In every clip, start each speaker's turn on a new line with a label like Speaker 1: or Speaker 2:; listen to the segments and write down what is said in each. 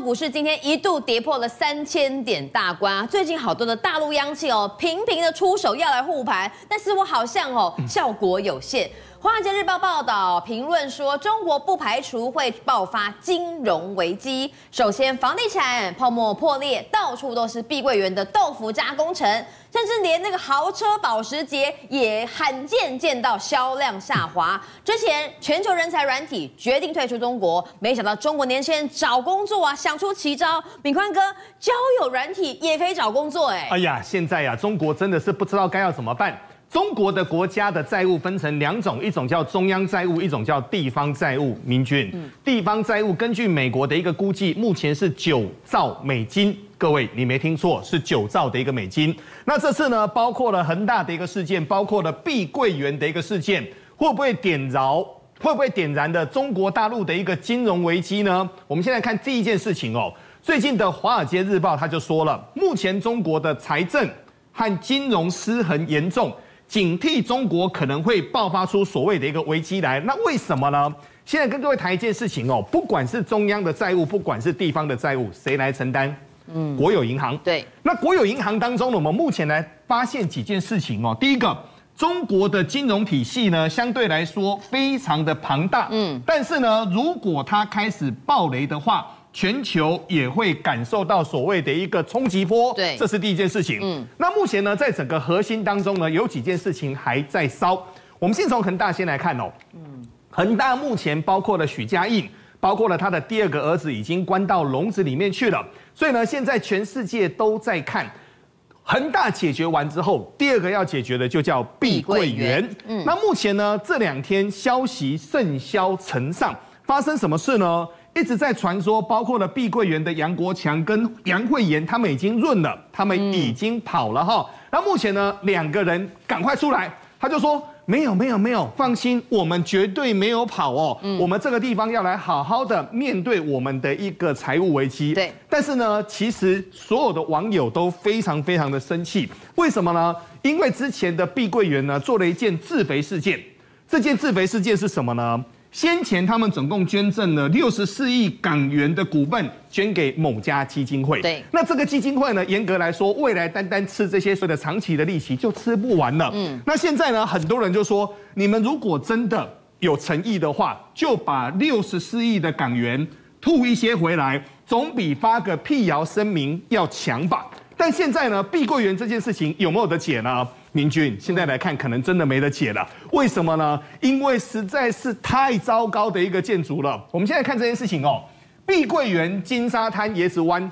Speaker 1: 股市今天一度跌破了三千点大关啊！最近好多的大陆央企哦，频频的出手要来护盘，但是我好像哦效果有限。《华尔街日报》报道评论说，中国不排除会爆发金融危机。首先，房地产泡沫破裂，到处都是碧桂园的豆腐渣工程，甚至连那个豪车保时捷也罕见见到销量下滑。之前，全球人才软体决定退出中国，没想到中国年轻人找工作啊，想出奇招。敏宽哥，交友软体也可以找工作哎！
Speaker 2: 哎呀，现在呀，中国真的是不知道该要怎么办。中国的国家的债务分成两种，一种叫中央债务，一种叫地方债务。明君，地方债务根据美国的一个估计，目前是九兆美金。各位，你没听错，是九兆的一个美金。那这次呢，包括了恒大的一个事件，包括了碧桂园的一个事件，会不会点着？会不会点燃的中国大陆的一个金融危机呢？我们现在看第一件事情哦。最近的《华尔街日报》他就说了，目前中国的财政和金融失衡严重。警惕中国可能会爆发出所谓的一个危机来，那为什么呢？现在跟各位谈一件事情哦，不管是中央的债务，不管是地方的债务，谁来承担？嗯，国有银行。
Speaker 1: 对，
Speaker 2: 那国有银行当中呢，我们目前来发现几件事情哦。第一个，中国的金融体系呢，相对来说非常的庞大。嗯，但是呢，如果它开始暴雷的话，全球也会感受到所谓的一个冲击波，
Speaker 1: 对，
Speaker 2: 这是第一件事情。嗯，那目前呢，在整个核心当中呢，有几件事情还在烧。我们先从恒大先来看哦。嗯，恒大目前包括了许家印，包括了他的第二个儿子已经关到笼子里面去了。所以呢，现在全世界都在看恒大解决完之后，第二个要解决的就叫碧桂园。嗯，那目前呢，这两天消息甚嚣尘上，发生什么事呢？一直在传说，包括了碧桂园的杨国强跟杨惠妍，他们已经润了，他们已经跑了哈。那目前呢，两个人赶快出来，他就说没有没有没有，放心，我们绝对没有跑哦。我们这个地方要来好好的面对我们的一个财务危机。
Speaker 1: 对，
Speaker 2: 但是呢，其实所有的网友都非常非常的生气，为什么呢？因为之前的碧桂园呢做了一件自肥事件，这件自肥事件是什么呢？先前他们总共捐赠了六十四亿港元的股份，捐给某家基金会。
Speaker 1: 对，
Speaker 2: 那这个基金会呢，严格来说，未来单单吃这些所谓的长期的利息就吃不完了。嗯，那现在呢，很多人就说，你们如果真的有诚意的话，就把六十四亿的港元吐一些回来，总比发个辟谣声明要强吧。但现在呢，碧桂园这件事情有没有得解呢？明君，现在来看，可能真的没得解了。为什么呢？因为实在是太糟糕的一个建筑了。我们现在看这件事情哦，碧桂园金沙滩椰子湾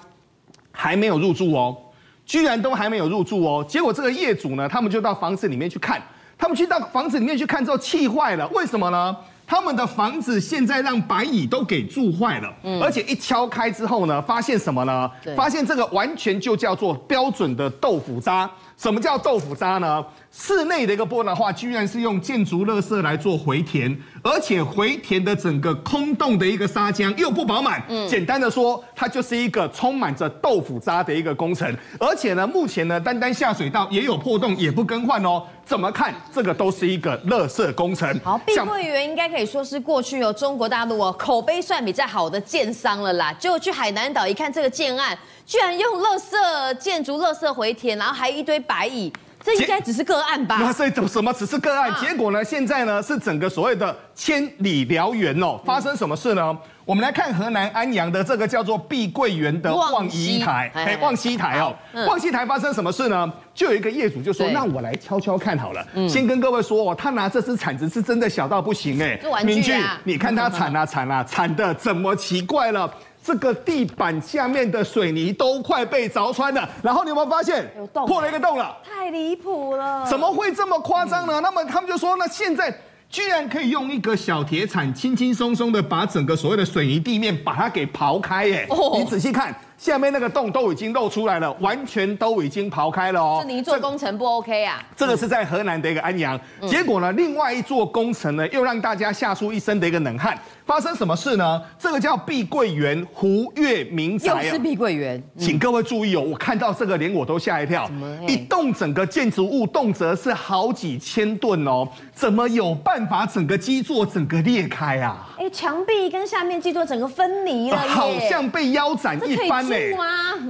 Speaker 2: 还没有入住哦，居然都还没有入住哦。结果这个业主呢，他们就到房子里面去看，他们去到房子里面去看之后气坏了。为什么呢？他们的房子现在让白蚁都给蛀坏了，而且一敲开之后呢，发现什么呢？发现这个完全就叫做标准的豆腐渣。什么叫豆腐渣呢？室内的一个部分的话，居然是用建筑垃圾来做回填，而且回填的整个空洞的一个砂浆又不饱满。嗯，简单的说，它就是一个充满着豆腐渣的一个工程。而且呢，目前呢，单单下水道也有破洞，也不更换哦。怎么看，这个都是一个垃圾工程。
Speaker 1: 好，碧桂园应该可以说是过去有中国大陆哦口碑算比较好的建商了啦。结果去海南岛一看，这个建案居然用垃圾建筑垃圾回填，然后还一堆白蚁。这应该只是个案吧？
Speaker 2: 那是什么？只是个案。结果呢？现在呢？是整个所谓的千里燎原哦，发生什么事呢？我们来看河南安阳的这个叫做碧桂园的望溪台，哎，望溪台哦，望溪台发生什么事呢？就有一个业主就说：“那我来悄悄看好了。”先跟各位说哦，他拿这支铲子是真的小到不行哎，
Speaker 1: 明俊，
Speaker 2: 你看他 铲啊铲啊铲的怎么奇怪了？这个地板下面的水泥都快被凿穿了，然后你有没有发现有洞，破了一个洞了？
Speaker 1: 太离谱了！
Speaker 2: 怎么会这么夸张呢？那么他们就说，那现在居然可以用一个小铁铲，轻轻松松的把整个所谓的水泥地面把它给刨开，耶！你仔细看。下面那个洞都已经露出来了，完全都已经刨开了哦。
Speaker 1: 是你做工程不 OK 啊？
Speaker 2: 这个是在河南的一个安阳，嗯、结果呢，另外一座工程呢，又让大家吓出一身的一个冷汗。发生什么事呢？这个叫碧桂园湖悦民宅，
Speaker 1: 又是碧桂园，
Speaker 2: 嗯、请各位注意哦，我看到这个连我都吓一跳。一栋整个建筑物动辄是好几千吨哦，怎么有办法整个基座整个裂开啊？
Speaker 1: 哎，墙壁跟下面基座整个分离了，
Speaker 2: 好像被腰斩一般呢。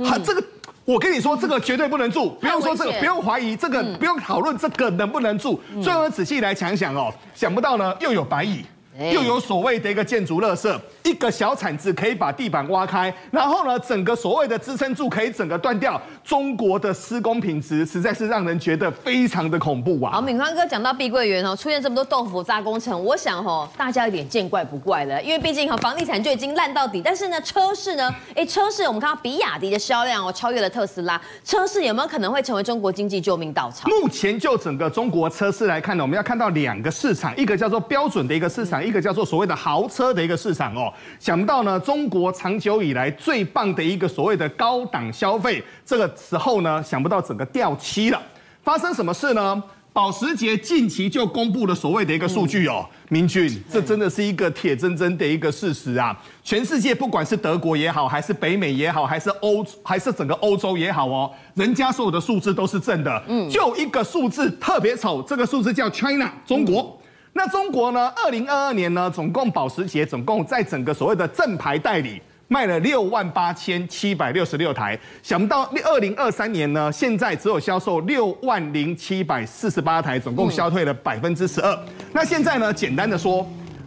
Speaker 2: 好，这个我跟你说，这个绝对不能住，不用说这个，不用怀疑这个，不用讨论这个能不能住。最后仔细来想想哦，想不到呢，又有白蚁。又有所谓的一个建筑垃圾，一个小铲子可以把地板挖开，然后呢，整个所谓的支撑柱可以整个断掉。中国的施工品质实在是让人觉得非常的恐怖啊！
Speaker 1: 好，敏宽哥讲到碧桂园哦，出现这么多豆腐渣工程，我想哦，大家有点见怪不怪了，因为毕竟哈房地产就已经烂到底，但是呢，车市呢，哎，车市我们看到比亚迪的销量哦超越了特斯拉，车市有没有可能会成为中国经济救命稻草？
Speaker 2: 目前就整个中国车市来看呢，我们要看到两个市场，一个叫做标准的一个市场，一个叫做所谓的豪车的一个市场哦。想不到呢，中国长久以来最棒的一个所谓的高档消费，这个。时候呢，想不到整个掉漆了。发生什么事呢？保时捷近期就公布了所谓的一个数据哦，明俊，这真的是一个铁铮铮的一个事实啊！全世界不管是德国也好，还是北美也好，还是欧，还是整个欧洲也好哦，人家所有的数字都是正的。嗯，就一个数字特别丑，这个数字叫 China 中国。那中国呢？二零二二年呢，总共保时捷总共在整个所谓的正牌代理。卖了六万八千七百六十六台，想不到二零二三年呢，现在只有销售六万零七百四十八台，总共消退了百分之十二。那现在呢，简单的说，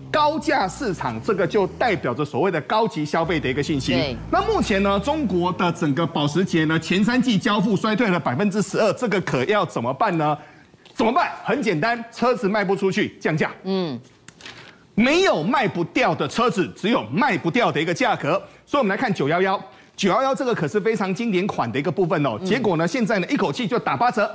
Speaker 2: 高价市场这个就代表着所谓的高级消费的一个信息。那目前呢，中国的整个保时捷呢，前三季交付衰退了百分之十二，这个可要怎么办呢？怎么办？很简单，车子卖不出去，降价。嗯。没有卖不掉的车子，只有卖不掉的一个价格。所以，我们来看九幺幺，九幺幺这个可是非常经典款的一个部分哦。结果呢，现在呢，一口气就打八折，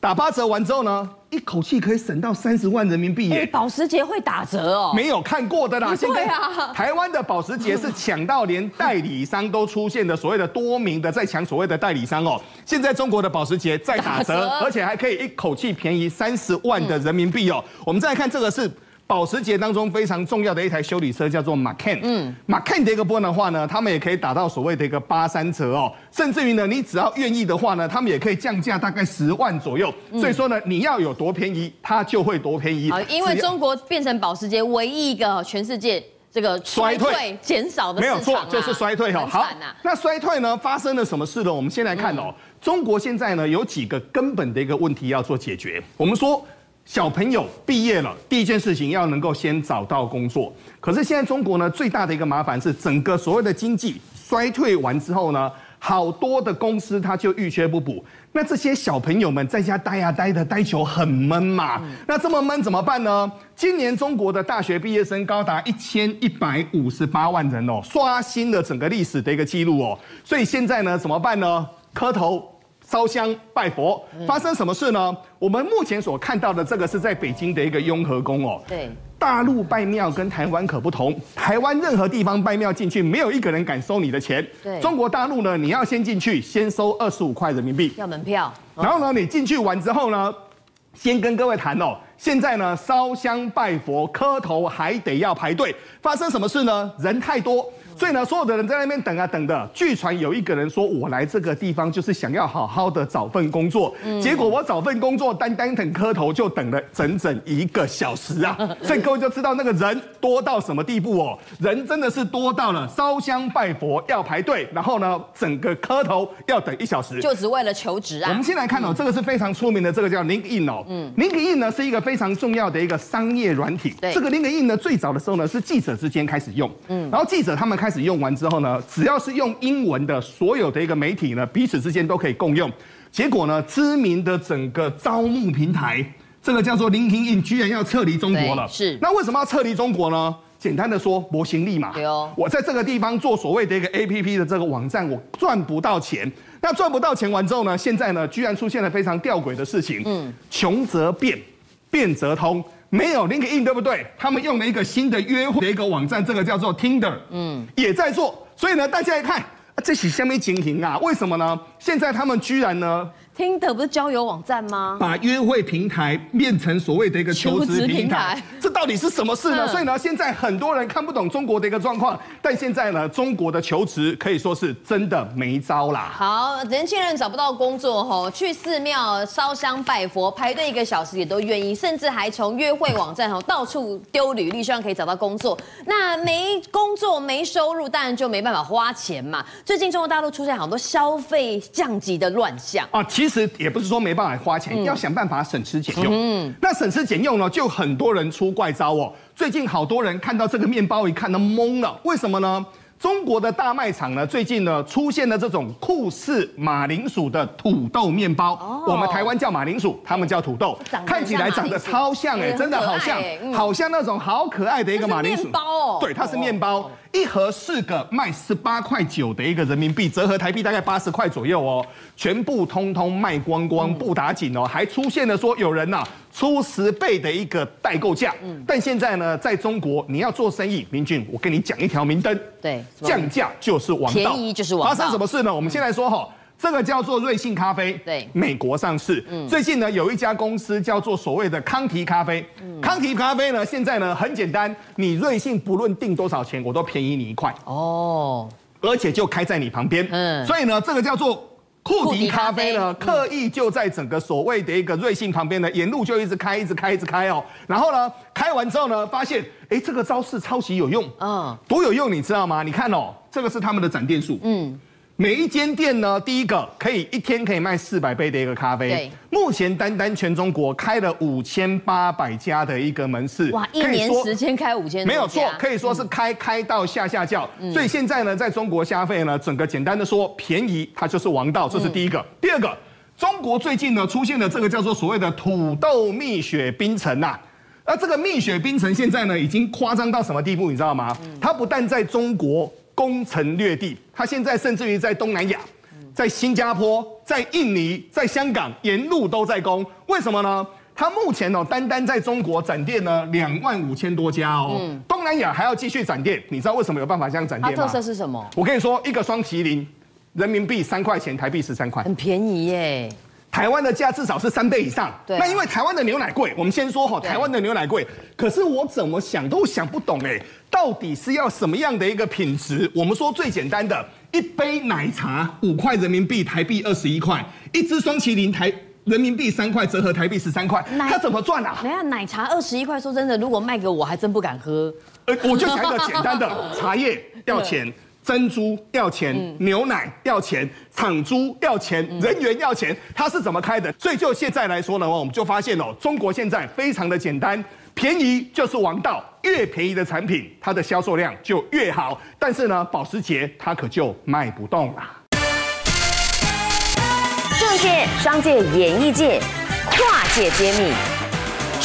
Speaker 2: 打八折完之后呢，一口气可以省到三十万人民币耶！
Speaker 1: 保时捷会打折哦？
Speaker 2: 没有看过的啦。
Speaker 1: 现在
Speaker 2: 台湾的保时捷是抢到连代理商都出现的所谓的多名的在抢所谓的代理商哦。现在中国的保时捷在打折，而且还可以一口气便宜三十万的人民币哦。我们再来看这个是。保时捷当中非常重要的一台修理车叫做 Macan，嗯，Macan 的一个部分的话呢，他们也可以打到所谓的一个八三折哦，甚至于呢，你只要愿意的话呢，他们也可以降价大概十万左右。所以说呢，你要有多便宜，它就会多便宜。
Speaker 1: 好，因为中国变成保时捷唯一一个全世界这个衰退减少的没有错，
Speaker 2: 就是衰退哈。好，那衰退呢发生了什么事呢？我们先来看哦，中国现在呢有几个根本的一个问题要做解决。我们说。小朋友毕业了，第一件事情要能够先找到工作。可是现在中国呢，最大的一个麻烦是，整个所谓的经济衰退完之后呢，好多的公司它就遇缺不补。那这些小朋友们在家待呀待的待久很闷嘛，那这么闷怎么办呢？今年中国的大学毕业生高达一千一百五十八万人哦，刷新了整个历史的一个记录哦。所以现在呢，怎么办呢？磕头。烧香拜佛，发生什么事呢？我们目前所看到的这个是在北京的一个雍和宫哦。对，大陆拜庙跟台湾可不同，台湾任何地方拜庙进去，没有一个人敢收你的钱。对，中国大陆呢，你要先进去，先收二十五块人民币，
Speaker 1: 要门票。
Speaker 2: 然后呢，你进去完之后呢，先跟各位谈哦。现在呢，烧香拜佛、磕头还得要排队，发生什么事呢？人太多。所以呢，所有的人在那边等啊等的。据传有一个人说：“我来这个地方就是想要好好的找份工作。”结果我找份工作，单单等磕头就等了整整一个小时啊！所以各位就知道那个人多到什么地步哦。人真的是多到了烧香拜佛要排队，然后呢，整个磕头要等一小时，
Speaker 1: 就只为了求职啊！
Speaker 2: 我们先来看哦，这个是非常出名的，这个叫 LinkedIn 哦。嗯，LinkedIn 呢是一个非常重要的一个商业软体。对，这个 LinkedIn 呢最早的时候呢是记者之间开始用，嗯，然后记者他们开。开始用完之后呢，只要是用英文的，所有的一个媒体呢，彼此之间都可以共用。结果呢，知名的整个招募平台，这个叫做 LinkedIn，居然要撤离中国了。是，那为什么要撤离中国呢？简单的说，模型力嘛。对哦。我在这个地方做所谓的一个 APP 的这个网站，我赚不到钱。那赚不到钱完之后呢，现在呢，居然出现了非常吊诡的事情。嗯。穷则变，变则通。没有 LinkedIn 对不对？他们用了一个新的约会的一个网站，这个叫做 Tinder，嗯，也在做。所以呢，大家一看，这是什么情形啊？为什么呢？现在他们居然呢？
Speaker 1: 听的不是交友网站吗？
Speaker 2: 把约会平台变成所谓的一个求职平台，这到底是什么事呢？嗯、所以呢，现在很多人看不懂中国的一个状况，但现在呢，中国的求职可以说是真的没招啦。
Speaker 1: 好，年轻人找不到工作吼，去寺庙烧香拜佛，排队一个小时也都愿意，甚至还从约会网站吼到处丢履历，希望可以找到工作。那没工作没收入，当然就没办法花钱嘛。最近中国大陆出现好多消费降级的乱象
Speaker 2: 啊，其实也不是说没办法花钱，嗯、要想办法省吃俭用。嗯，那省吃俭用呢，就很多人出怪招哦。最近好多人看到这个面包，一看都懵了，为什么呢？中国的大卖场呢，最近呢出现了这种酷似马铃薯的土豆面包。哦，我们台湾叫马铃薯，他们叫土豆，看起来长得超像哎，真的好像，好像那种好可爱的一个马铃薯。面包哦，对，它是面包，一盒四个，卖十八块九的一个人民币，折合台币大概八十块左右哦，全部通通卖光光，不打紧哦，还出现了说有人呐。出十倍的一个代购价，嗯，但现在呢，在中国你要做生意，明俊，我跟你讲一条明灯，
Speaker 1: 对，
Speaker 2: 降价就是王道，
Speaker 1: 便宜就是王道。
Speaker 2: 发生什么事呢？我们先来说哈，这个叫做瑞幸咖啡，对，美国上市，嗯，最近呢有一家公司叫做所谓的康提咖啡，康提咖啡呢现在呢很简单，你瑞幸不论订多少钱，我都便宜你一块，哦，而且就开在你旁边，嗯，所以呢这个叫做。库迪咖啡呢，刻意就在整个所谓的一个瑞幸旁边呢，沿路就一直开，一直开，一直开哦。然后呢，开完之后呢，发现，哎，这个招式超级有用，嗯，多有用，你知道吗？你看哦，这个是他们的展店数，嗯。每一间店呢，第一个可以一天可以卖四百杯的一个咖啡。对，目前单单全中国开了五千八百家的一个门市。
Speaker 1: 哇，一年时间开五千。
Speaker 2: 没有错，可以说是开开到下下叫。嗯、所以现在呢，在中国消费呢，整个简单的说，便宜它就是王道，这是第一个。嗯、第二个，中国最近呢出现了这个叫做所谓的土豆蜜雪冰城呐。那这个蜜雪冰城现在呢已经夸张到什么地步，你知道吗？它不但在中国。攻城略地，他现在甚至于在东南亚，在新加坡、在印尼、在香港，沿路都在攻。为什么呢？他目前哦，单单在中国展店呢，两万五千多家哦。嗯。东南亚还要继续展店，你知道为什么有办法这样展店吗？
Speaker 1: 特色是什么？
Speaker 2: 我跟你说，一个双麒麟，人民币三块钱，台币十三块，
Speaker 1: 很便宜耶。
Speaker 2: 台湾的价至少是三倍以上，对。那因为台湾的牛奶贵，我们先说哈，台湾的牛奶贵。可是我怎么想都想不懂哎，到底是要什么样的一个品质？我们说最简单的，一杯奶茶五块人民币，台币二十一块；一支双麒麟台人民币三块，折合台币十三块。他怎么赚啊？
Speaker 1: 等下奶茶二十一块，说真的，如果卖给我，还真不敢喝。
Speaker 2: 呃，我就讲一个简单的，茶叶要钱。珍珠要钱，嗯、牛奶要钱，厂租要钱，嗯、人员要钱，它是怎么开的？所以就现在来说呢，我们就发现哦，中国现在非常的简单，便宜就是王道，越便宜的产品，它的销售量就越好。但是呢，保时捷它可就卖不动了。
Speaker 3: 政界、商界、演艺界，跨界揭秘，